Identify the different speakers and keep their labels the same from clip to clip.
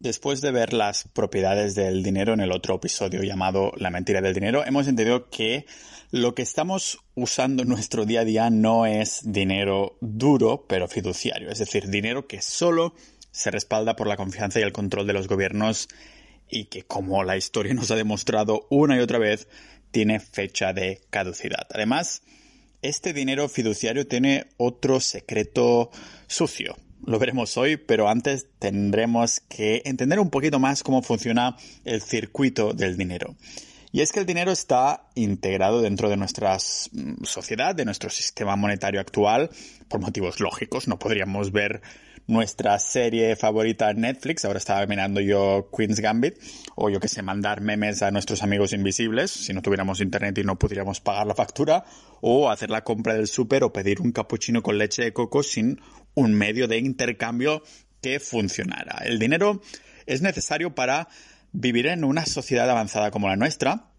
Speaker 1: Después de ver las propiedades del dinero en el otro episodio llamado La mentira del dinero, hemos entendido que lo que estamos usando en nuestro día a día no es dinero duro, pero fiduciario, es decir, dinero que solo se respalda por la confianza y el control de los gobiernos y que, como la historia nos ha demostrado una y otra vez, tiene fecha de caducidad. Además, este dinero fiduciario tiene otro secreto sucio lo veremos hoy, pero antes tendremos que entender un poquito más cómo funciona el circuito del dinero. Y es que el dinero está integrado dentro de nuestra sociedad, de nuestro sistema monetario actual, por motivos lógicos. No podríamos ver nuestra serie favorita Netflix, ahora estaba mirando yo Queen's Gambit, o yo que sé, mandar memes a nuestros amigos invisibles, si no tuviéramos internet y no pudiéramos pagar la factura, o hacer la compra del súper o pedir un cappuccino con leche de coco sin un medio de intercambio que funcionara. El dinero es necesario para vivir en una sociedad avanzada como la nuestra.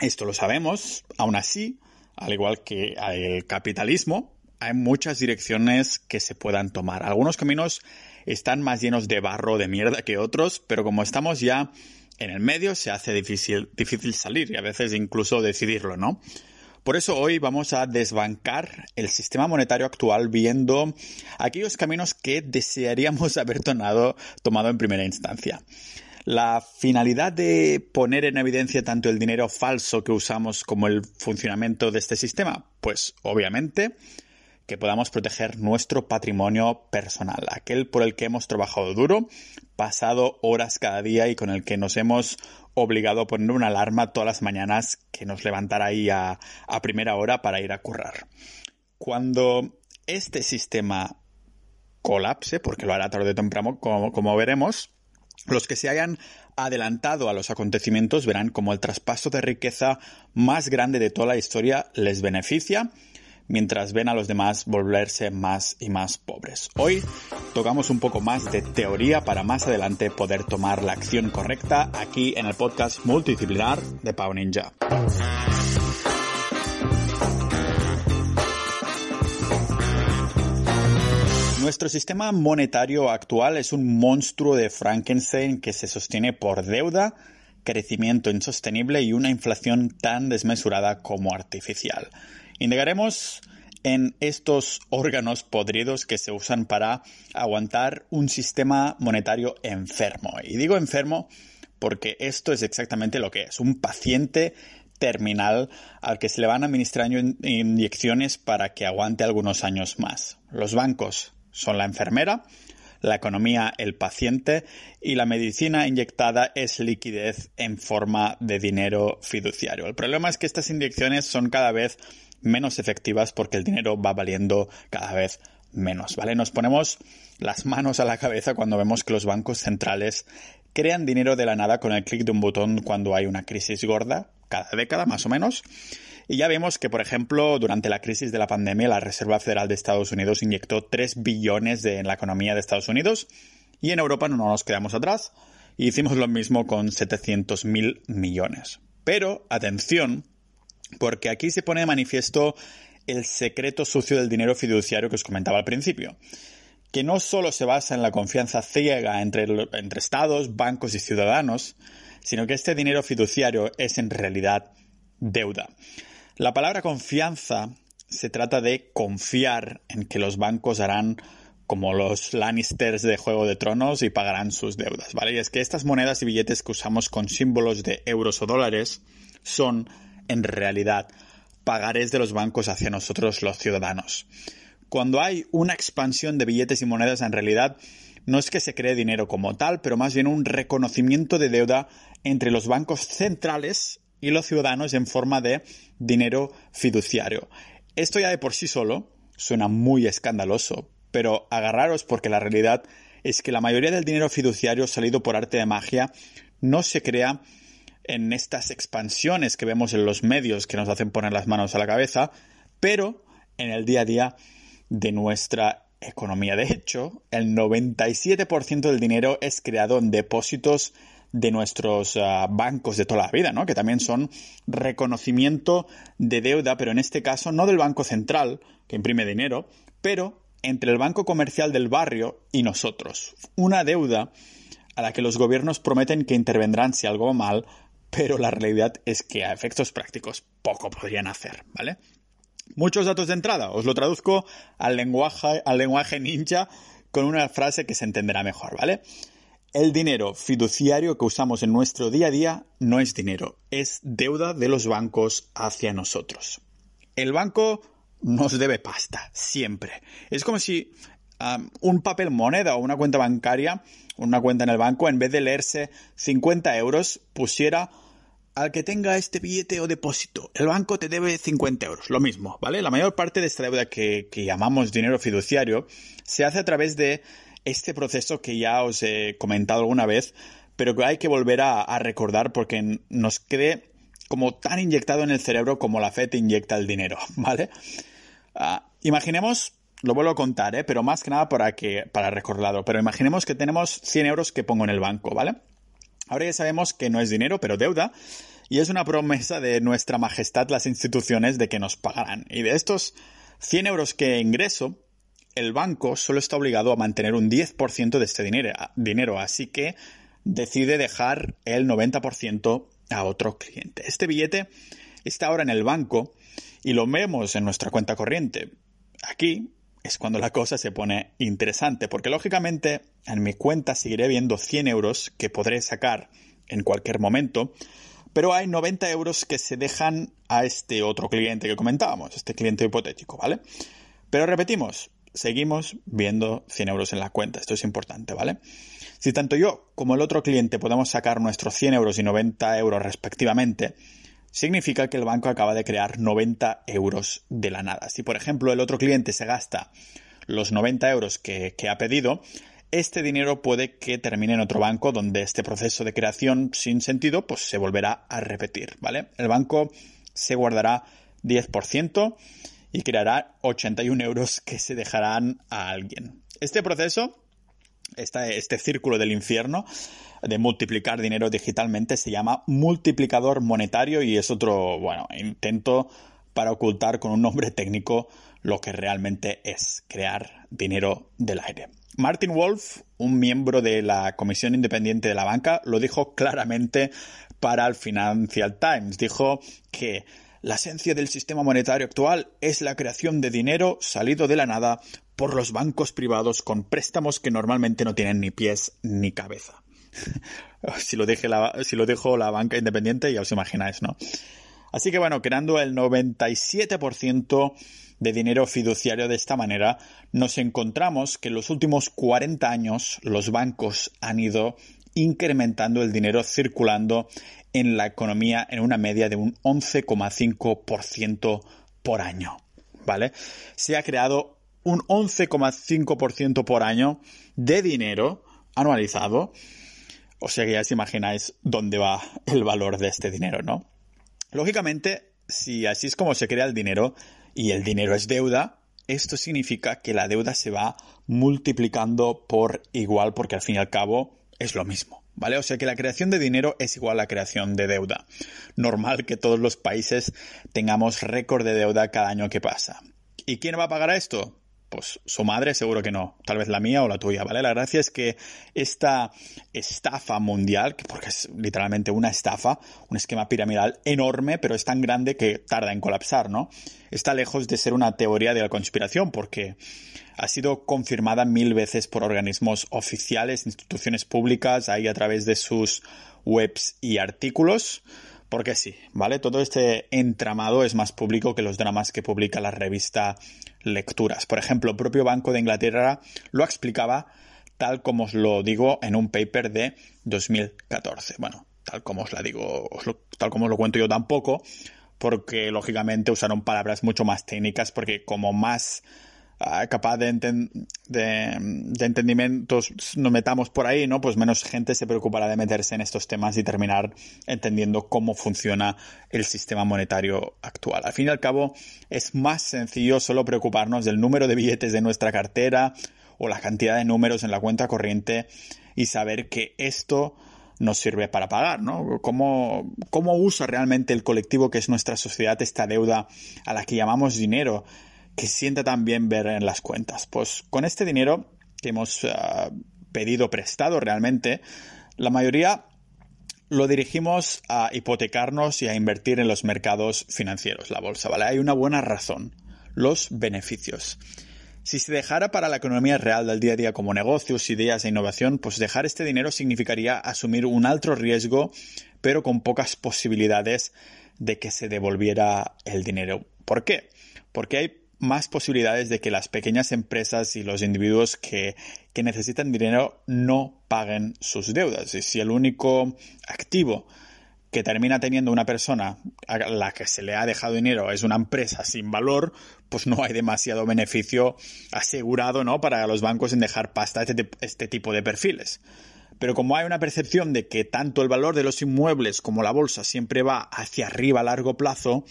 Speaker 1: Esto lo sabemos. Aún así, al igual que el capitalismo, hay muchas direcciones que se puedan tomar. Algunos caminos están más llenos de barro, de mierda que otros, pero como estamos ya en el medio, se hace difícil, difícil salir y a veces incluso decidirlo, ¿no? Por eso hoy vamos a desbancar el sistema monetario actual viendo aquellos caminos que desearíamos haber tomado, en primera instancia. La finalidad de poner en evidencia tanto el dinero falso que usamos como el funcionamiento de este sistema, pues obviamente que podamos proteger nuestro patrimonio personal, aquel por el que hemos trabajado duro, pasado horas cada día y con el que nos hemos obligado a poner una alarma todas las mañanas que nos levantara ahí a, primera hora para ir a currar. Cuando este sistema colapse, porque lo hará tarde o temprano, como, como veremos, los que se hayan adelantado a los acontecimientos verán como el traspaso de riqueza más grande de toda la historia les beneficia mientras ven a los demás volverse más y más pobres. Hoy tocamos un poco más de teoría para más adelante poder tomar la acción correcta aquí en el podcast multidisciplinar de Pau Ninja. Nuestro sistema monetario actual es un monstruo de Frankenstein que se sostiene por deuda, crecimiento insostenible y una inflación tan desmesurada como artificial. Indagaremos en estos órganos podridos que se usan para aguantar un sistema monetario enfermo. Y digo enfermo porque esto es exactamente lo que es, un paciente terminal al que se le van administrando inyecciones para que aguante algunos años más. Los bancos son la enfermera, la economía el paciente y la medicina inyectada es liquidez en forma de dinero fiduciario. El problema es que estas inyecciones son cada vez menos efectivas porque el dinero va valiendo cada vez menos, ¿vale? Nos ponemos las manos a la cabeza cuando vemos que los bancos centrales crean dinero de la nada con el clic de un botón cuando hay una crisis gorda, cada década más o menos. Y ya vemos que, por ejemplo, durante la crisis de la pandemia, la Reserva Federal de Estados Unidos inyectó 3 billones en la economía de Estados Unidos y en Europa no nos quedamos atrás. Y hicimos lo mismo con 700 mil millones. Pero, atención, porque aquí se pone de manifiesto el secreto sucio del dinero fiduciario que os comentaba al principio, que no solo se basa en la confianza ciega entre, entre estados, bancos y ciudadanos, sino que este dinero fiduciario es en realidad deuda. La palabra confianza se trata de confiar en que los bancos harán como los Lannisters de Juego de Tronos y pagarán sus deudas, ¿vale? Y es que estas monedas y billetes que usamos con símbolos de euros o dólares son en realidad pagarés de los bancos hacia nosotros los ciudadanos. Cuando hay una expansión de billetes y monedas, en realidad no es que se cree dinero como tal, pero más bien un reconocimiento de deuda entre los bancos centrales y los ciudadanos en forma de dinero fiduciario. Esto ya de por sí solo suena muy escandaloso, pero agarraros porque la realidad es que la mayoría del dinero fiduciario salido por arte de magia no se crea en estas expansiones que vemos en los medios que nos hacen poner las manos a la cabeza, pero en el día a día de nuestra economía. De hecho, el 97% del dinero es creado en depósitos de nuestros ah, bancos de toda la vida, ¿no? Que también son reconocimiento de deuda, pero en este caso no del Banco Central, que imprime dinero, pero entre el banco comercial del barrio y nosotros. Una deuda a la que los gobiernos prometen que intervendrán si algo va mal, pero la realidad es que a efectos prácticos poco podrían hacer, ¿vale? Muchos datos de entrada, os lo traduzco al lenguaje, al lenguaje ninja con una frase que se entenderá mejor, ¿vale? El dinero fiduciario que usamos en nuestro día a día no es dinero, es deuda de los bancos hacia nosotros. El banco nos debe pasta, siempre. Es como si un papel moneda o una cuenta bancaria, una cuenta en el banco, en vez de leerse 50 euros, pusiera al que tenga este billete o depósito. El banco te debe 50 euros, lo mismo, ¿vale? La mayor parte de esta deuda que, llamamos dinero fiduciario se hace a través de este proceso que ya os he comentado alguna vez, pero que hay que volver a, recordar porque nos quede como tan inyectado en el cerebro como la fe te inyecta el dinero, ¿vale? Ah, imaginemos, lo vuelvo a contar, ¿eh? pero más que nada para, que, para recordarlo, pero imaginemos que tenemos 100 euros que pongo en el banco, ¿vale? Ahora ya sabemos que no es dinero, pero deuda, y es una promesa de nuestra majestad las instituciones de que nos pagarán. Y de estos 100 euros que ingreso, el banco solo está obligado a mantener un 10% de este dinero, así que decide dejar el 90% a otro cliente. Este billete está ahora en el banco y lo vemos en nuestra cuenta corriente. Aquí es cuando la cosa se pone interesante, porque lógicamente en mi cuenta seguiré viendo 100 euros que podré sacar en cualquier momento, pero hay 90 euros que se dejan a este otro cliente que comentábamos, este cliente hipotético, ¿vale? Pero repetimos, seguimos viendo 100 euros en la cuenta. Esto es importante, ¿vale? Si tanto yo como el otro cliente podemos sacar nuestros 100 euros y 90 euros respectivamente, significa que el banco acaba de crear 90 euros de la nada. Si, por ejemplo, el otro cliente se gasta los 90 euros que, ha pedido, este dinero puede que termine en otro banco donde este proceso de creación sin sentido pues se volverá a repetir, ¿vale? El banco se guardará 10% y creará 81 euros que se dejarán a alguien. Este proceso, este círculo del infierno de multiplicar dinero digitalmente se llama multiplicador monetario y es otro, bueno, intento para ocultar con un nombre técnico lo que realmente es crear dinero del aire. Martin Wolf, un miembro de la Comisión Independiente de la Banca, lo dijo claramente para el Financial Times. Dijo que la esencia del sistema monetario actual es la creación de dinero salido de la nada por los bancos privados con préstamos que normalmente no tienen ni pies ni cabeza. si, lo la, si lo dejo la banca independiente ya os imagináis, ¿no? Así que bueno, creando el 97% de dinero fiduciario de esta manera, nos encontramos que en los últimos 40 años los bancos han ido incrementando el dinero circulando en la economía en una media de un 11,5% por año. ¿Vale? Se ha creado un 11,5% por año de dinero anualizado. O sea que ya os imagináis dónde va el valor de este dinero, ¿no? Lógicamente, si así es como se crea el dinero y el dinero es deuda, esto significa que la deuda se va multiplicando por igual porque al fin y al cabo es lo mismo. ¿Vale? O sea que la creación de dinero es igual a la creación de deuda. Normal que todos los países tengamos récord de deuda cada año que pasa. ¿Y quién va a pagar esto? Pues su madre seguro que no, tal vez la mía o la tuya, ¿vale? La gracia es que esta estafa mundial, porque es literalmente una estafa, un esquema piramidal enorme, pero es tan grande que tarda en colapsar, ¿no? Está lejos de ser una teoría de la conspiración, porque ha sido confirmada mil veces por organismos oficiales, instituciones públicas, ahí a través de sus webs y artículos. Porque sí, ¿vale? Todo este entramado es más público que los dramas que publica la revista Lecturas. Por ejemplo, el propio Banco de Inglaterra lo explicaba tal como os lo digo en un paper de 2014. Bueno, tal como os la digo, tal como os lo cuento yo tampoco, porque lógicamente usaron palabras mucho más técnicas, porque como más capaz de, de, entendimientos nos metamos por ahí, ¿no? Pues menos gente se preocupará de meterse en estos temas y terminar entendiendo cómo funciona el sistema monetario actual. Al fin y al cabo, es más sencillo solo preocuparnos del número de billetes de nuestra cartera o la cantidad de números en la cuenta corriente y saber que esto nos sirve para pagar, ¿no? ¿Cómo, ¿Cómo usa realmente el colectivo que es nuestra sociedad esta deuda a la que llamamos dinero? Que sienta también ver en las cuentas. Pues con este dinero que hemos ah, pedido prestado realmente, la mayoría lo dirigimos a hipotecarnos y a invertir en los mercados financieros, la bolsa, ¿vale? Hay una buena razón, los beneficios. Si se dejara para la economía real del día a día como negocios, ideas e innovación, pues dejar este dinero significaría asumir un alto riesgo, pero con pocas posibilidades de que se devolviera el dinero. ¿Por qué? Porque hay más posibilidades de que las pequeñas empresas y los individuos que, necesitan dinero no paguen sus deudas. Y si el único activo que termina teniendo una persona a la que se le ha dejado dinero es una empresa sin valor, pues no hay demasiado beneficio asegurado, ¿no? Para los bancos en dejar pasta este, este tipo de perfiles. Pero como hay una percepción de que tanto el valor de los inmuebles como la bolsa siempre va hacia arriba a largo plazo,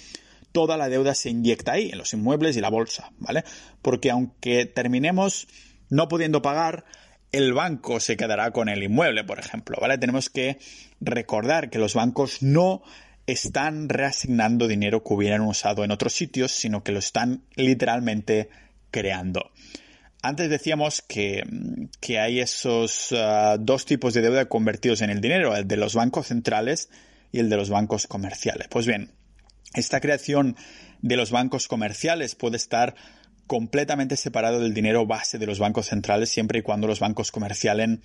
Speaker 1: toda la deuda se inyecta ahí, en los inmuebles y la bolsa, ¿vale? Porque aunque terminemos no pudiendo pagar, el banco se quedará con el inmueble, por ejemplo, ¿vale? Tenemos que recordar que los bancos no están reasignando dinero que hubieran usado en otros sitios, sino que lo están literalmente creando. Antes decíamos que, hay esos ah, dos tipos de deuda convertidos en el dinero, el de los bancos centrales y el de los bancos comerciales. Pues bien, esta creación de los bancos comerciales puede estar completamente separado del dinero base de los bancos centrales siempre y cuando los bancos comerciales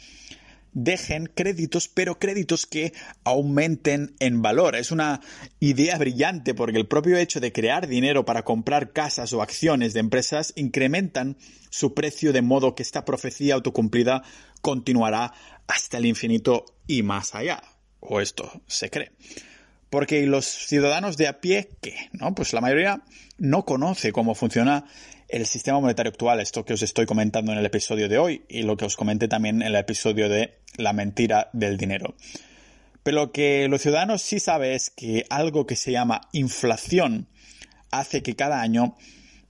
Speaker 1: dejen créditos, pero créditos que aumenten en valor. Es una idea brillante porque el propio hecho de crear dinero para comprar casas o acciones de empresas incrementan su precio de modo que esta profecía autocumplida continuará hasta el infinito y más allá. O esto se cree. Porque los ciudadanos de a pie, ¿qué? ¿No? Pues la mayoría no conoce cómo funciona el sistema monetario actual, esto que os estoy comentando en el episodio de hoy y lo que os comenté también en el episodio de la mentira del dinero. Pero lo que los ciudadanos sí saben es que algo que se llama inflación hace que cada año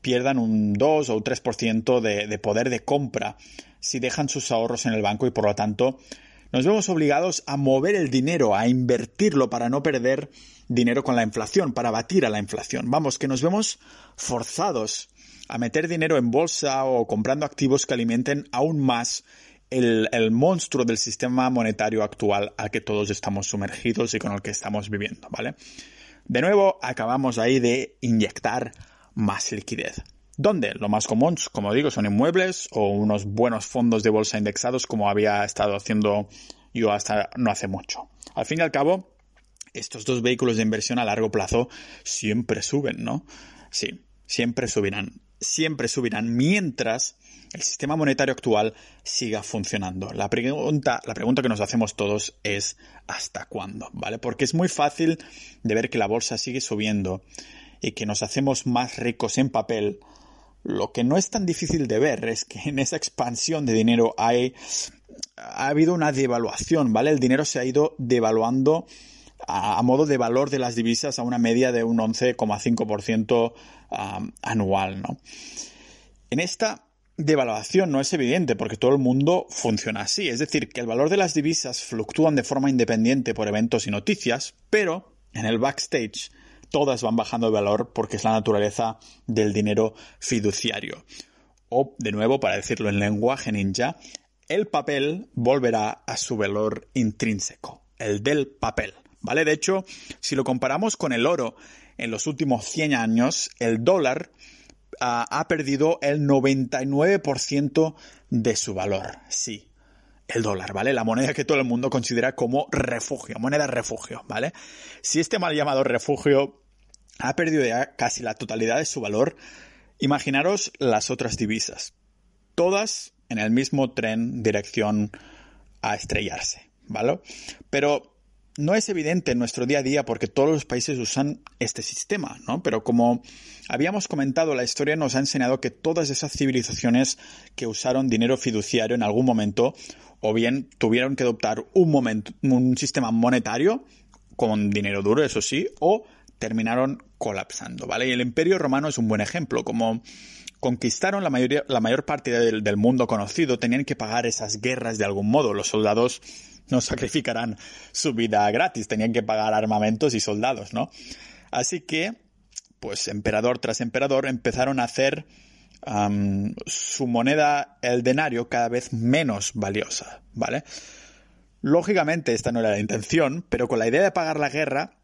Speaker 1: pierdan un 2 o un 3% de, de poder de compra si dejan sus ahorros en el banco y por lo tanto nos vemos obligados a mover el dinero, a invertirlo para no perder dinero con la inflación, para batir a la inflación. Vamos, que nos vemos forzados a meter dinero en bolsa o comprando activos que alimenten aún más el, monstruo del sistema monetario actual al que todos estamos sumergidos y con el que estamos viviendo, ¿vale? De nuevo, acabamos ahí de inyectar más liquidez. ¿Dónde? Lo más común, como digo, son inmuebles o unos buenos fondos de bolsa indexados como había estado haciendo yo hasta no hace mucho. Al fin y al cabo, estos dos vehículos de inversión a largo plazo siempre suben, ¿no? Sí, siempre subirán. Siempre subirán mientras el sistema monetario actual siga funcionando. La pregunta, la pregunta que nos hacemos todos es ¿hasta cuándo? ¿Vale? Porque es muy fácil de ver que la bolsa sigue subiendo y que nos hacemos más ricos en papel lo que no es tan difícil de ver es que en esa expansión de dinero hay, ha habido una devaluación, ¿vale? El dinero se ha ido devaluando a, modo de valor de las divisas a una media de un 11,5% anual, ¿no? En esta devaluación no es evidente porque todo el mundo funciona así, es decir, que el valor de las divisas fluctúan de forma independiente por eventos y noticias, pero en el backstage todas van bajando de valor porque es la naturaleza del dinero fiduciario. O, de nuevo, para decirlo en lenguaje ninja, el papel volverá a su valor intrínseco, el del papel. ¿Vale? De hecho, si lo comparamos con el oro en los últimos 100 años, el dólar ah, ha perdido el 99% de su valor. Sí, el dólar, ¿vale? La moneda que todo el mundo considera como refugio, moneda refugio, ¿vale? Si este mal llamado refugio ha perdido ya casi la totalidad de su valor, imaginaros las otras divisas. Todas en el mismo tren dirección a estrellarse, ¿vale? Pero no es evidente en nuestro día a día porque todos los países usan este sistema, ¿no? Pero como habíamos comentado, la historia nos ha enseñado que todas esas civilizaciones que usaron dinero fiduciario en algún momento o bien tuvieron que adoptar un, sistema monetario con dinero duro, eso sí, o terminaron colapsando, ¿vale? Y el Imperio Romano es un buen ejemplo, como conquistaron la, mayoría, la mayor parte del, mundo conocido, tenían que pagar esas guerras de algún modo, los soldados no sacrificarán su vida gratis, tenían que pagar armamentos y soldados, ¿no? Así que, pues emperador tras emperador empezaron a hacer su moneda, el denario, cada vez menos valiosa, ¿vale? Lógicamente esta no era la intención, pero con la idea de pagar la guerra,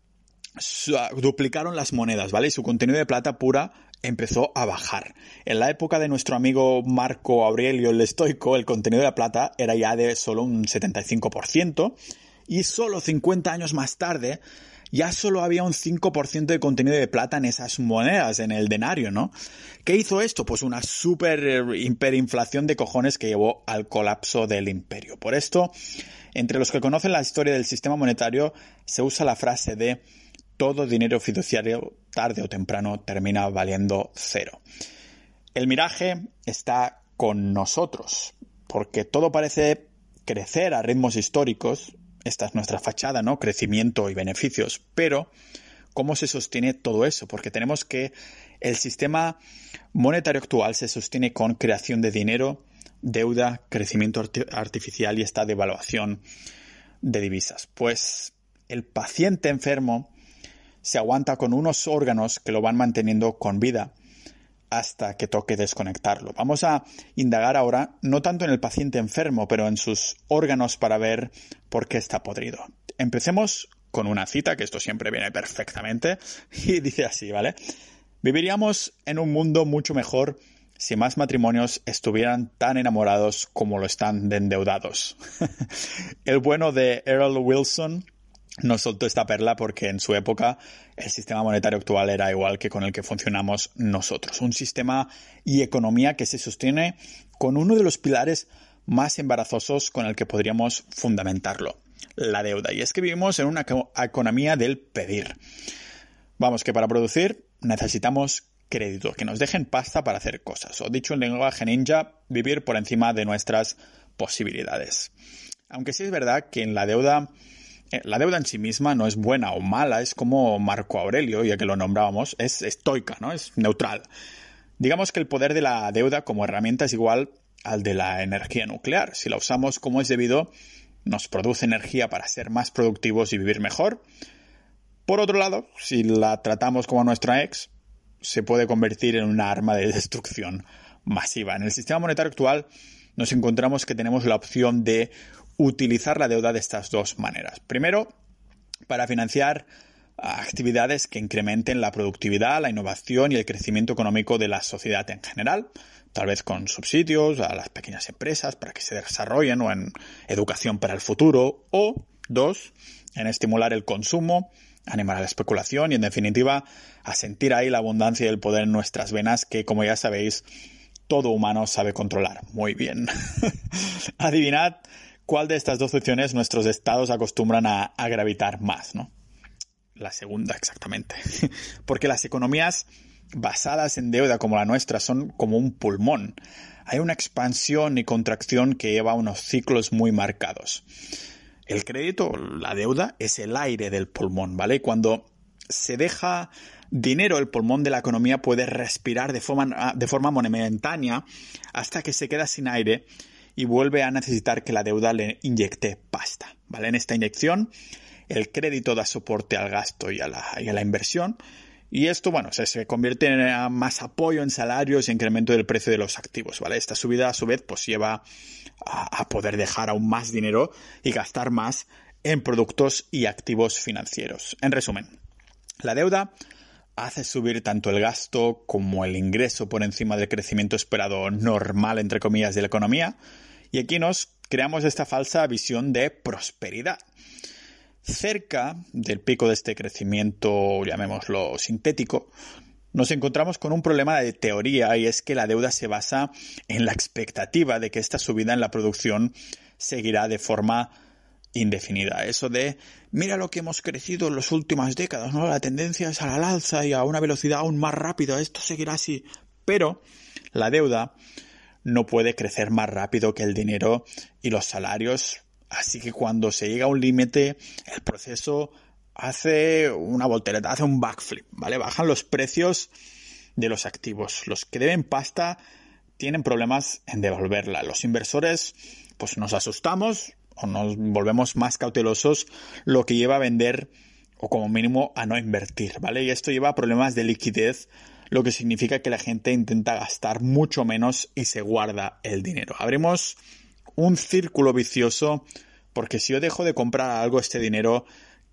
Speaker 1: duplicaron las monedas, ¿vale? Y su contenido de plata pura empezó a bajar. En la época de nuestro amigo Marco Aurelio el Estoico, el contenido de plata era ya de solo un 75% y solo 50 años más tarde ya solo había un 5% de contenido de plata en esas monedas, en el denario, ¿no? ¿Qué hizo esto? Pues una super eh, hiperinflación de cojones que llevó al colapso del imperio. Por esto, entre los que conocen la historia del sistema monetario, se usa la frase de todo dinero fiduciario tarde o temprano termina valiendo cero. El miraje está con nosotros, porque todo parece crecer a ritmos históricos esta es nuestra fachada, ¿no? Crecimiento y beneficios. Pero, ¿cómo se sostiene todo eso? Porque tenemos que el sistema monetario actual se sostiene con creación de dinero, deuda, crecimiento artificial y esta devaluación de divisas. Pues el paciente enfermo se aguanta con unos órganos que lo van manteniendo con vida hasta que toque desconectarlo. Vamos a indagar ahora no tanto en el paciente enfermo, pero en sus órganos para ver por qué está podrido. Empecemos con una cita, que esto siempre viene perfectamente, y dice así, ¿vale? Viviríamos en un mundo mucho mejor si más matrimonios estuvieran tan enamorados como lo están de endeudados. el bueno de Earl Wilson nos soltó esta perla porque en su época el sistema monetario actual era igual que con el que funcionamos nosotros. Un sistema y economía que se sostiene con uno de los pilares más embarazosos con el que podríamos fundamentarlo, la deuda. Y es que vivimos en una economía del pedir. Vamos, que para producir necesitamos crédito, que nos dejen pasta para hacer cosas. O dicho en lenguaje ninja, vivir por encima de nuestras posibilidades. Aunque sí es verdad que en la deuda la deuda en sí misma no es buena o mala, es como Marco Aurelio, ya que lo nombrábamos, es estoica, ¿no? Es neutral. Digamos que el poder de la deuda como herramienta es igual al de la energía nuclear. Si la usamos como es debido, nos produce energía para ser más productivos y vivir mejor. Por otro lado, si la tratamos como nuestra ex, se puede convertir en una arma de destrucción masiva. En el sistema monetario actual nos encontramos que tenemos la opción de utilizar la deuda de estas dos maneras. Primero, para financiar actividades que incrementen la productividad, la innovación y el crecimiento económico de la sociedad en general, tal vez con subsidios a las pequeñas empresas para que se desarrollen o en educación para el futuro, o dos, en estimular el consumo, animar a la especulación y en definitiva a sentir ahí la abundancia y el poder en nuestras venas que como ya sabéis todo humano sabe controlar muy bien. Adivinad cuál de estas dos opciones nuestros estados acostumbran a, gravitar más, ¿no? La segunda, exactamente. Porque las economías basadas en deuda como la nuestra son como un pulmón. Hay una expansión y contracción que lleva unos ciclos muy marcados. El crédito, la deuda, es el aire del pulmón, ¿vale? Cuando se deja dinero, el pulmón de la economía puede respirar de forma, de forma momentánea hasta que se queda sin aire y vuelve a necesitar que la deuda le inyecte pasta. ¿vale? En esta inyección, el crédito da soporte al gasto y a la, inversión. Y esto, bueno, se, convierte en más apoyo en salarios y incremento del precio de los activos, ¿vale? Esta subida, a su vez, pues lleva a poder dejar aún más dinero y gastar más en productos y activos financieros. En resumen, la deuda hace subir tanto el gasto como el ingreso por encima del crecimiento esperado normal, entre comillas, de la economía. Y aquí nos creamos esta falsa visión de prosperidad. Cerca del pico de este crecimiento, llamémoslo sintético, nos encontramos con un problema de teoría y es que la deuda se basa en la expectativa de que esta subida en la producción seguirá de forma indefinida. Eso de, mira lo que hemos crecido en las últimas décadas, ¿no? La tendencia es a la alza y a una velocidad aún más rápida. Esto seguirá así. Pero la deuda no puede crecer más rápido que el dinero y los salarios. Así que cuando se llega a un límite, el proceso hace una voltereta, hace un backflip, ¿vale? Bajan los precios de los activos. Los que deben pasta tienen problemas en devolverla. Los inversores, pues nos asustamos, o nos volvemos más cautelosos, lo que lleva a vender o como mínimo a no invertir, ¿vale? Y esto lleva a problemas de liquidez, lo que significa que la gente intenta gastar mucho menos y se guarda el dinero. Abrimos un círculo vicioso porque si yo dejo de comprar algo, este dinero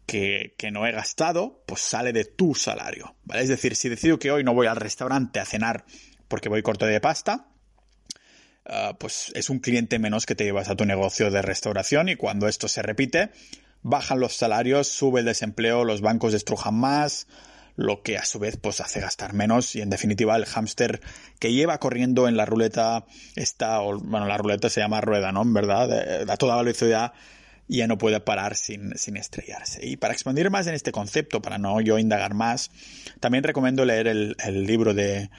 Speaker 1: que, no he gastado, pues sale de tu salario, ¿vale? Es decir, si decido que hoy no voy al restaurante a cenar porque voy corto de pasta, ah, pues es un cliente menos que te llevas a tu negocio de restauración y cuando esto se repite, bajan los salarios, sube el desempleo, los bancos destrujan más, lo que a su vez pues hace gastar menos y en definitiva el hámster que lleva corriendo en la ruleta está, bueno, la ruleta se llama rueda, ¿no? En verdad, a toda velocidad ya no puede parar sin, sin estrellarse. Y para expandir más en este concepto, para no yo indagar más, también recomiendo leer el, el libro de,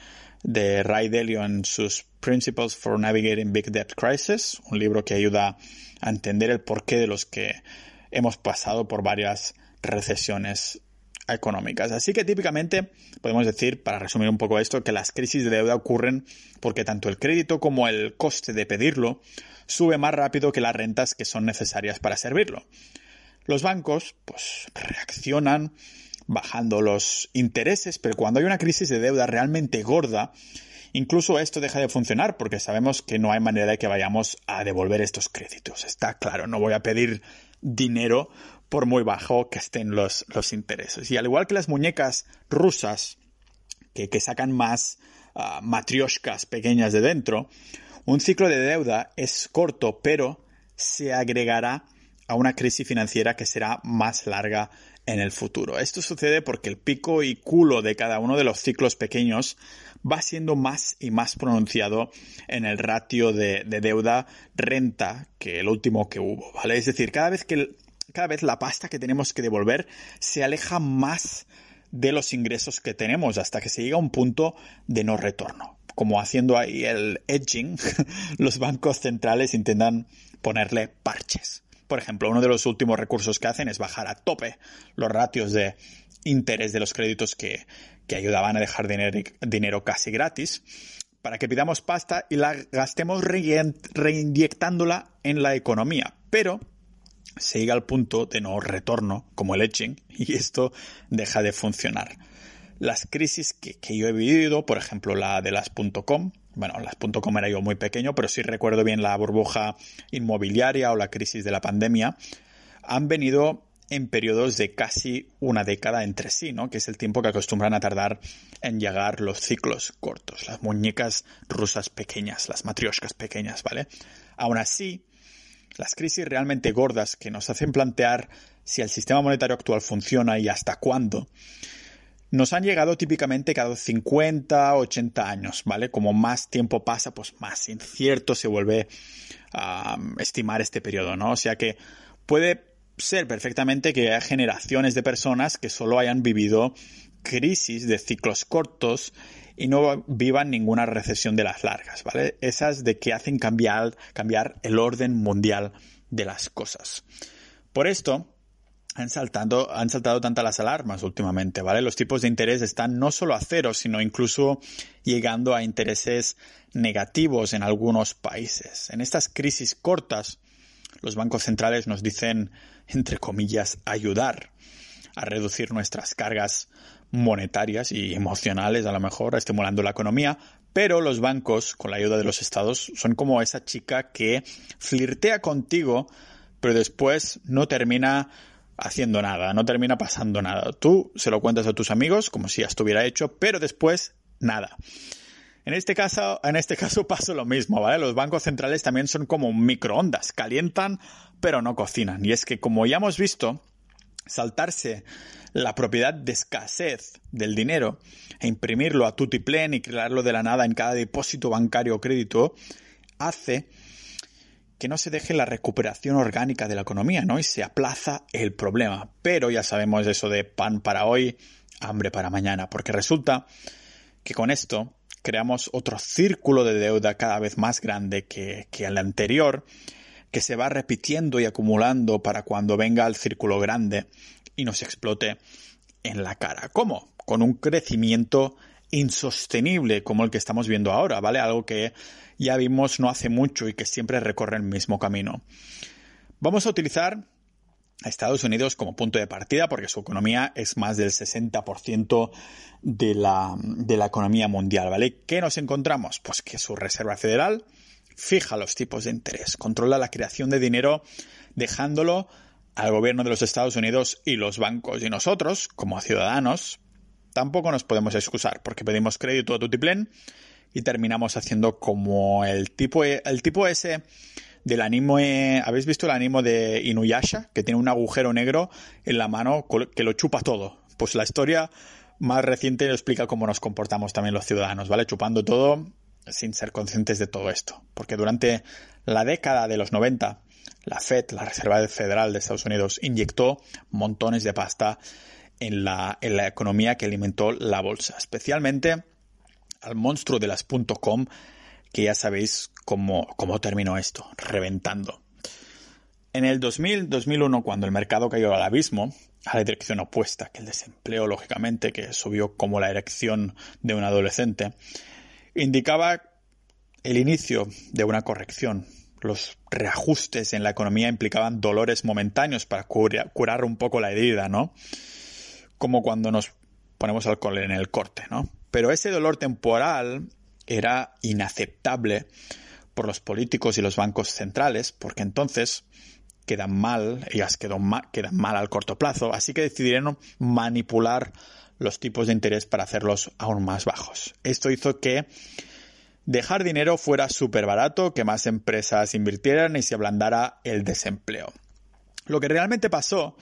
Speaker 1: de Ray Dalio en sus Principles for Navigating Big Debt Crisis, un libro que ayuda a entender el porqué de los que hemos pasado por varias recesiones económicas. Así que típicamente podemos decir, para resumir un poco esto, que las crisis de deuda ocurren porque tanto el crédito como el coste de pedirlo sube más rápido que las rentas que son necesarias para servirlo. Los bancos, pues, reaccionan bajando los intereses, pero cuando hay una crisis de deuda realmente gorda, incluso esto deja de funcionar porque sabemos que no hay manera de que vayamos a devolver estos créditos. Está claro, no voy a pedir dinero por muy bajo que estén los, los intereses. Y al igual que las muñecas rusas, que, sacan más uh, matrioshkas pequeñas de dentro, un ciclo de deuda es corto, pero se agregará a una crisis financiera que será más larga en el futuro. Esto sucede porque el pico y culo de cada uno de los ciclos pequeños va siendo más y más pronunciado en el ratio de, de deuda renta que el último que hubo, ¿vale? Es decir, cada vez que cada vez la pasta que tenemos que devolver se aleja más de los ingresos que tenemos hasta que se llega a un punto de no retorno. Como haciendo ahí el edging, los bancos centrales intentan ponerle parches. Por ejemplo, uno de los últimos recursos que hacen es bajar a tope los ratios de interés de los créditos que, que ayudaban a dejar dinero, dinero casi gratis para que pidamos pasta y la gastemos reinyectándola en la economía. Pero se llega al punto de no retorno, como el etching, y esto deja de funcionar. Las crisis que, yo he vivido, por ejemplo la de las .com, bueno, las .com era yo muy pequeño, pero sí recuerdo bien la burbuja inmobiliaria o la crisis de la pandemia, han venido en periodos de casi una década entre sí, ¿no? Que es el tiempo que acostumbran a tardar en llegar los ciclos cortos, las muñecas rusas pequeñas, las matrioshkas pequeñas, ¿vale? Aún así, las crisis realmente gordas que nos hacen plantear si el sistema monetario actual funciona y hasta cuándo, nos han llegado típicamente cada 50, 80 años, ¿vale? Como más tiempo pasa, pues más incierto se vuelve a estimar este periodo, ¿no? O sea que puede ser perfectamente que haya generaciones de personas que solo hayan vivido crisis de ciclos cortos y no vivan ninguna recesión de las largas, ¿vale? Esas de que hacen cambiar, cambiar el orden mundial de las cosas. Por esto, han saltado, han saltado tantas las alarmas últimamente, ¿vale? Los tipos de interés están no solo a cero, sino incluso llegando a intereses negativos en algunos países. En estas crisis cortas, los bancos centrales nos dicen, entre comillas, ayudar a reducir nuestras cargas monetarias y emocionales, a lo mejor, estimulando la economía, pero los bancos, con la ayuda de los estados, son como esa chica que flirtea contigo, pero después no termina haciendo nada, no termina pasando nada. Tú se lo cuentas a tus amigos como si ya estuviera hecho, pero después nada. En este caso, en este caso pasa lo mismo, ¿vale? Los bancos centrales también son como microondas, calientan, pero no cocinan. Y es que como ya hemos visto, saltarse la propiedad de escasez del dinero e imprimirlo a tutiplén y crearlo de la nada en cada depósito bancario o crédito hace que no se deje la recuperación orgánica de la economía, ¿no? Y se aplaza el problema. Pero ya sabemos eso de pan para hoy, hambre para mañana, porque resulta que con esto creamos otro círculo de deuda cada vez más grande que, que el anterior, que se va repitiendo y acumulando para cuando venga el círculo grande y nos explote en la cara. ¿Cómo? Con un crecimiento insostenible como el que estamos viendo ahora, ¿vale? Algo que ya vimos no hace mucho y que siempre recorre el mismo camino. Vamos a utilizar a Estados Unidos como punto de partida porque su economía es más del 60% de la, de la economía mundial, ¿vale? ¿Qué nos encontramos? Pues que su Reserva Federal fija los tipos de interés, controla la creación de dinero dejándolo al gobierno de los Estados Unidos y los bancos. Y nosotros, como ciudadanos, tampoco nos podemos excusar porque pedimos crédito a tutiplén y terminamos haciendo como el tipo, el tipo ese del anime. ¿Habéis visto el anime de Inuyasha? Que tiene un agujero negro en la mano que lo chupa todo. Pues la historia más reciente explica cómo nos comportamos también los ciudadanos, ¿vale? Chupando todo sin ser conscientes de todo esto. Porque durante la década de los 90, la Fed, la Reserva Federal de Estados Unidos, inyectó montones de pasta en la, en la economía que alimentó la bolsa, especialmente al monstruo de las .com, que ya sabéis cómo, cómo terminó esto, reventando. En el 2000-2001, cuando el mercado cayó al abismo, a la dirección opuesta que el desempleo, lógicamente, que subió como la erección de un adolescente, indicaba el inicio de una corrección. Los reajustes en la economía implicaban dolores momentáneos para curar un poco la herida, ¿no? Como cuando nos ponemos alcohol en el corte, ¿no? Pero ese dolor temporal era inaceptable por los políticos y los bancos centrales, porque entonces quedan mal, ellas quedan mal, quedan mal al corto plazo, así que decidieron manipular los tipos de interés para hacerlos aún más bajos. Esto hizo que dejar dinero fuera súper barato, que más empresas invirtieran y se ablandara el desempleo. Lo que realmente pasó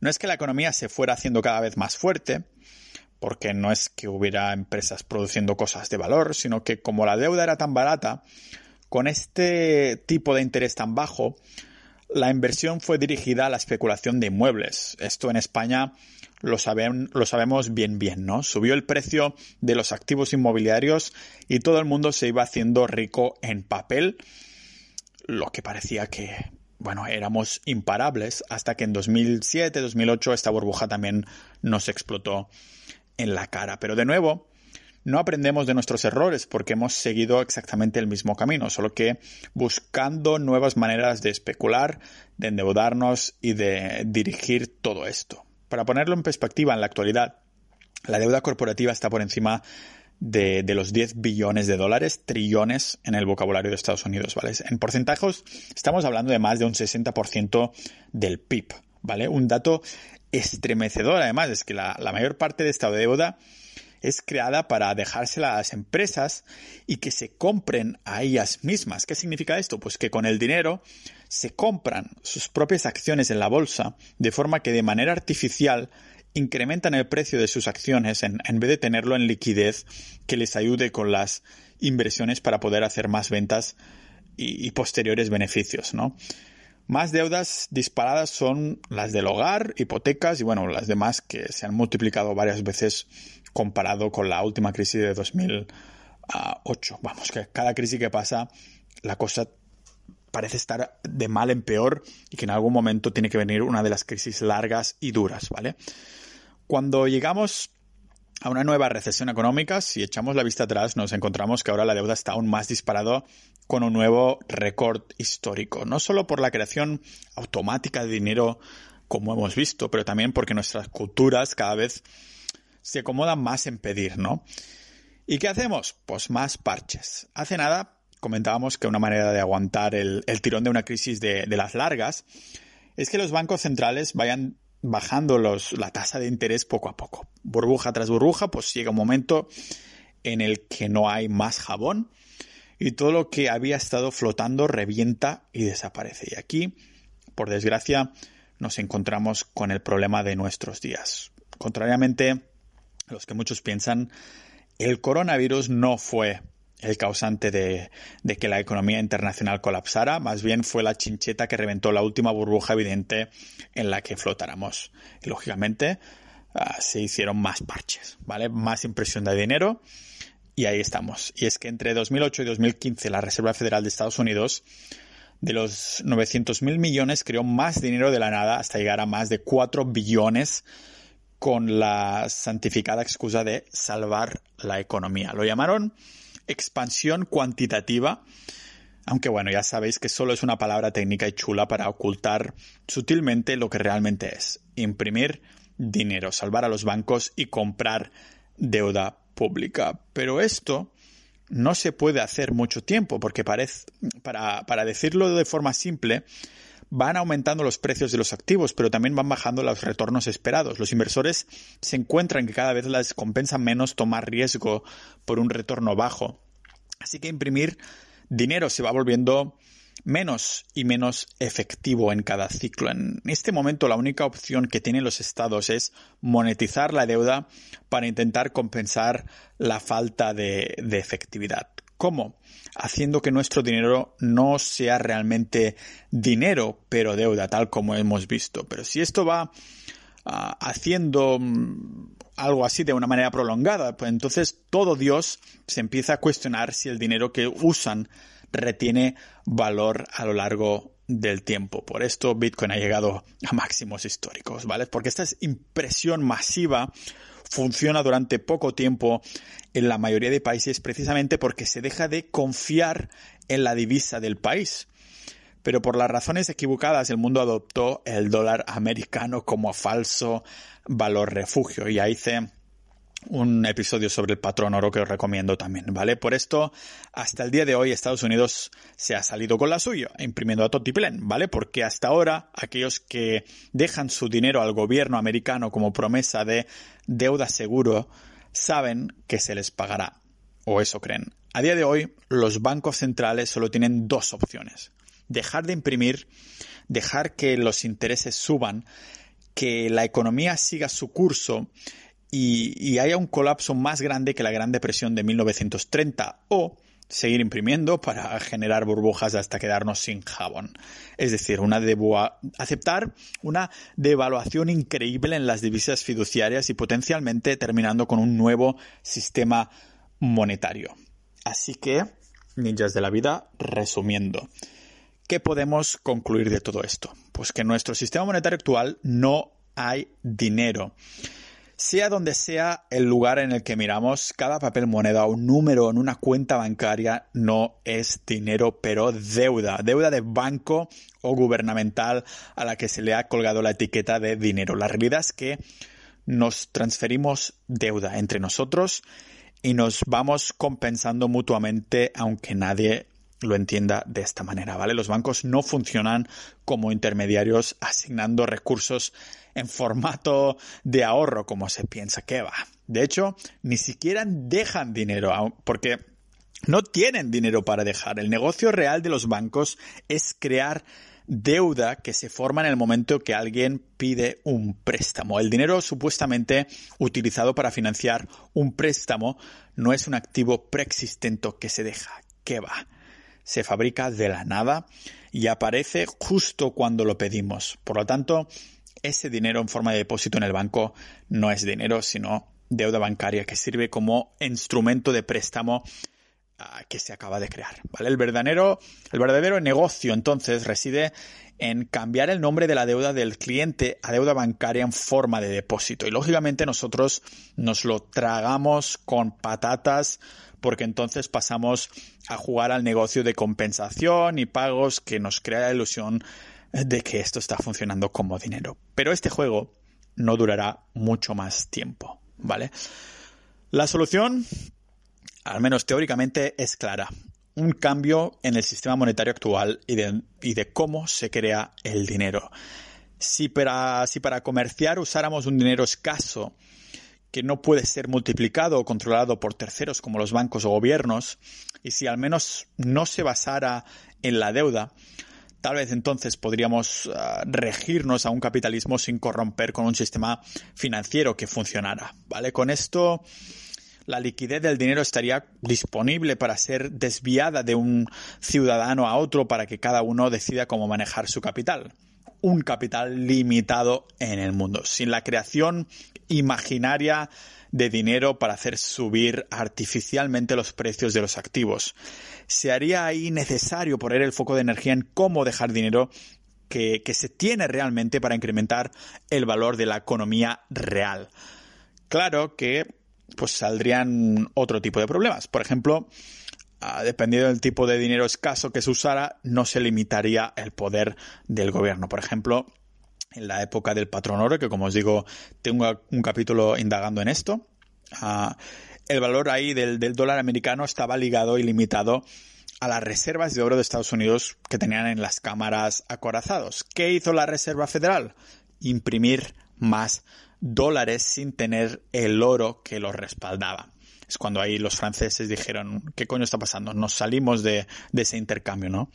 Speaker 1: no es que la economía se fuera haciendo cada vez más fuerte, porque no es que hubiera empresas produciendo cosas de valor, sino que como la deuda era tan barata, con este tipo de interés tan bajo, la inversión fue dirigida a la especulación de inmuebles. Esto en España lo, lo sabemos bien bien, ¿no? Subió el precio de los activos inmobiliarios y todo el mundo se iba haciendo rico en papel, lo que parecía que, bueno, éramos imparables hasta que en 2007, 2008 esta burbuja también nos explotó en la cara. Pero de nuevo, no aprendemos de nuestros errores porque hemos seguido exactamente el mismo camino, solo que buscando nuevas maneras de especular, de endeudarnos y de dirigir todo esto. Para ponerlo en perspectiva, en la actualidad, la deuda corporativa está por encima de, los 10 billones de dólares, trillones en el vocabulario de Estados Unidos, ¿vale? En porcentajes estamos hablando de más de un 60% del PIB, ¿vale? Un dato estremecedor, además, es que la, la mayor parte de esta deuda es creada para dejársela a las empresas y que se compren a ellas mismas. ¿Qué significa esto? Pues que con el dinero se compran sus propias acciones en la bolsa de forma que de manera artificial incrementan el precio de sus acciones en, vez de tenerlo en liquidez que les ayude con las inversiones para poder hacer más ventas y, y posteriores beneficios, ¿no? Más deudas disparadas son las del hogar, hipotecas y bueno, las demás que se han multiplicado varias veces comparado con la última crisis de 2008. Vamos, que cada crisis que pasa la cosa parece estar de mal en peor y que en algún momento tiene que venir una de las crisis largas y duras, ¿vale? Cuando llegamos a una nueva recesión económica, si echamos la vista atrás, nos encontramos que ahora la deuda está aún más disparado con un nuevo récord histórico. No solo por la creación automática de dinero, como hemos visto, pero también porque nuestras culturas cada vez se acomodan más en pedir, ¿no? ¿Y qué hacemos? Pues más parches. Hace nada comentábamos que una manera de aguantar el, tirón de una crisis de, las largas es que los bancos centrales vayan bajando los, la tasa de interés poco a poco. Burbuja tras burbuja, pues llega un momento en el que no hay más jabón y todo lo que había estado flotando revienta y desaparece. Y aquí, por desgracia, nos encontramos con el problema de nuestros días. Contrariamente a los que muchos piensan, el coronavirus no fue el causante de, que la economía internacional colapsara, más bien fue la chincheta que reventó la última burbuja evidente en la que flotáramos. Y lógicamente ah, se hicieron más parches, ¿vale? Más impresión de dinero y ahí estamos. Y es que entre 2008 y 2015 la Reserva Federal de Estados Unidos de los 900 mil millones creó más dinero de la nada hasta llegar a más de 4 billones con la santificada excusa de salvar la economía. Lo llamaron expansión cuantitativa Aunque bueno, ya sabéis que solo es una palabra técnica y chula para ocultar sutilmente lo que realmente es. Imprimir dinero, salvar a los bancos y comprar deuda pública. Pero esto no se puede hacer mucho tiempo, porque parece, para, para decirlo de forma simple, van aumentando los precios de los activos, pero también van bajando los retornos esperados. Los inversores se encuentran que cada vez les compensa menos tomar riesgo por un retorno bajo. Así que imprimir dinero se va volviendo menos y menos efectivo en cada ciclo. En este momento la única opción que tienen los estados es monetizar la deuda para intentar compensar la falta de, efectividad. ¿Cómo? Haciendo que nuestro dinero no sea realmente dinero, pero deuda, tal como hemos visto. Pero si esto va ah, haciendo mm, algo así de una manera prolongada, pues entonces todo Dios se empieza a cuestionar si el dinero que usan retiene valor a lo largo del tiempo. Por esto Bitcoin ha llegado a máximos históricos, ¿vale? Porque esta impresión masiva funciona durante poco tiempo en la mayoría de países precisamente porque se deja de confiar en la divisa del país. Pero por las razones equivocadas el mundo adoptó el dólar americano como falso valor refugio y ahí se un episodio sobre el patrón oro que os recomiendo también, ¿vale? Por esto, hasta el día de hoy Estados Unidos se ha salido con la suya, imprimiendo a Totiplen, ¿vale? Porque hasta ahora aquellos que dejan su dinero al gobierno americano como promesa de deuda seguro saben que se les pagará, o eso creen. A día de hoy, los bancos centrales solo tienen dos opciones. Dejar de imprimir, dejar que los intereses suban, que la economía siga su curso y, haya un colapso más grande que la Gran Depresión de 1930 o seguir imprimiendo para generar burbujas hasta quedarnos sin jabón. Es decir, una aceptar una devaluación increíble en las divisas fiduciarias y potencialmente terminando con un nuevo sistema monetario. Así que, ninjas de la vida, resumiendo, ¿qué podemos concluir de todo esto? Pues que en nuestro sistema monetario actual no hay dinero. Sea donde sea el lugar en el que miramos, cada papel moneda o número en una cuenta bancaria no es dinero, pero deuda, deuda de banco o gubernamental a la que se le ha colgado la etiqueta de dinero. La realidad es que nos transferimos deuda entre nosotros y nos vamos compensando mutuamente aunque nadie lo entienda de esta manera, ¿vale? Los bancos no funcionan como intermediarios asignando recursos en formato de ahorro como se piensa que va. De hecho, ni siquiera dejan dinero porque no tienen dinero para dejar. El negocio real de los bancos es crear deuda que se forma en el momento que alguien pide un préstamo. El dinero supuestamente utilizado para financiar un préstamo no es un activo preexistente que se deja. ¿Qué va? Se fabrica de la nada y aparece justo cuando lo pedimos. Por lo tanto, ese dinero en forma de depósito en el banco no es dinero, sino deuda bancaria que sirve como instrumento de préstamo ah, que se acaba de crear. ¿vale? El, verdadero, el verdadero negocio entonces reside en cambiar el nombre de la deuda del cliente a deuda bancaria en forma de depósito. Y lógicamente nosotros nos lo tragamos con patatas porque entonces pasamos a jugar al negocio de compensación y pagos que nos crea la ilusión de que esto está funcionando como dinero. Pero este juego no durará mucho más tiempo, ¿vale? La solución, al menos teóricamente, es clara. Un cambio en el sistema monetario actual y de, y de cómo se crea el dinero. Si para, si para comerciar usáramos un dinero escaso que no puede ser multiplicado o controlado por terceros como los bancos o gobiernos, y si al menos no se basara en la deuda, Tal vez entonces podríamos ah, regirnos a un capitalismo sin corromper con un sistema financiero que funcionara. ¿Vale? Con esto la liquidez del dinero estaría disponible para ser desviada de un ciudadano a otro para que cada uno decida cómo manejar su capital. Un capital limitado en el mundo, sin la creación imaginaria de dinero para hacer subir artificialmente los precios de los activos. Se haría ahí necesario poner el foco de energía en cómo dejar dinero que, se tiene realmente para incrementar el valor de la economía real. Claro que pues saldrían otro tipo de problemas. Por ejemplo, ah, dependiendo del tipo de dinero escaso que se usara, no se limitaría el poder del gobierno. Por ejemplo, en la época del patrón oro, que como os digo, tengo un capítulo indagando en esto, ah, el valor ahí del, del dólar americano estaba ligado y limitado a las reservas de oro de Estados Unidos que tenían en las cámaras acorazados. ¿Qué hizo la Reserva Federal? Imprimir más dólares sin tener el oro que los respaldaba. Es cuando ahí los franceses dijeron, ¿qué coño está pasando? Nos salimos de, ese intercambio, ¿no?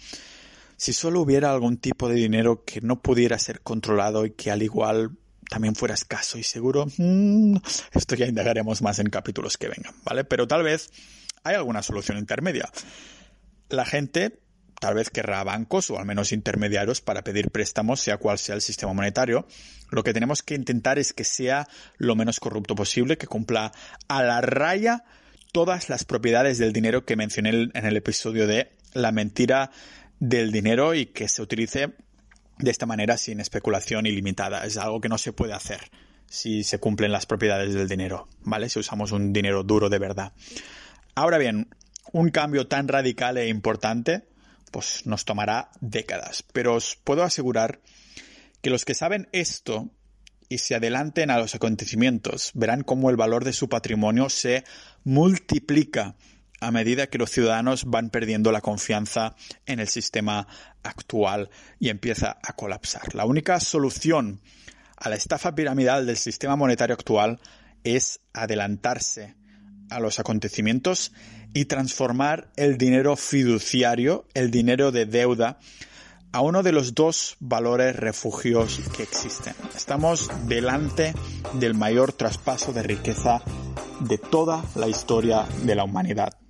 Speaker 1: Si solo hubiera algún tipo de dinero que no pudiera ser controlado y que al igual también fuera escaso y seguro, mm, esto ya indagaremos más en capítulos que vengan, ¿vale? Pero tal vez hay alguna solución intermedia. La gente tal vez querrá bancos o al menos intermediarios para pedir préstamos, sea cual sea el sistema monetario. Lo que tenemos que intentar es que sea lo menos corrupto posible, que cumpla a la raya todas las propiedades del dinero que mencioné en el episodio de la mentira del dinero y que se utilice de esta manera sin especulación ilimitada. Es algo que no se puede hacer si se cumplen las propiedades del dinero, ¿vale? Si usamos un dinero duro de verdad. Ahora bien, un cambio tan radical e importante pues nos tomará décadas. Pero os puedo asegurar que los que saben esto y se adelanten a los acontecimientos verán cómo el valor de su patrimonio se multiplica a medida que los ciudadanos van perdiendo la confianza en el sistema actual y empieza a colapsar. La única solución a la estafa piramidal del sistema monetario actual es adelantarse a los acontecimientos y transformar el dinero fiduciario, el dinero de deuda, a uno de los dos valores refugios que existen. Estamos delante del mayor traspaso de riqueza de toda la historia de la humanidad.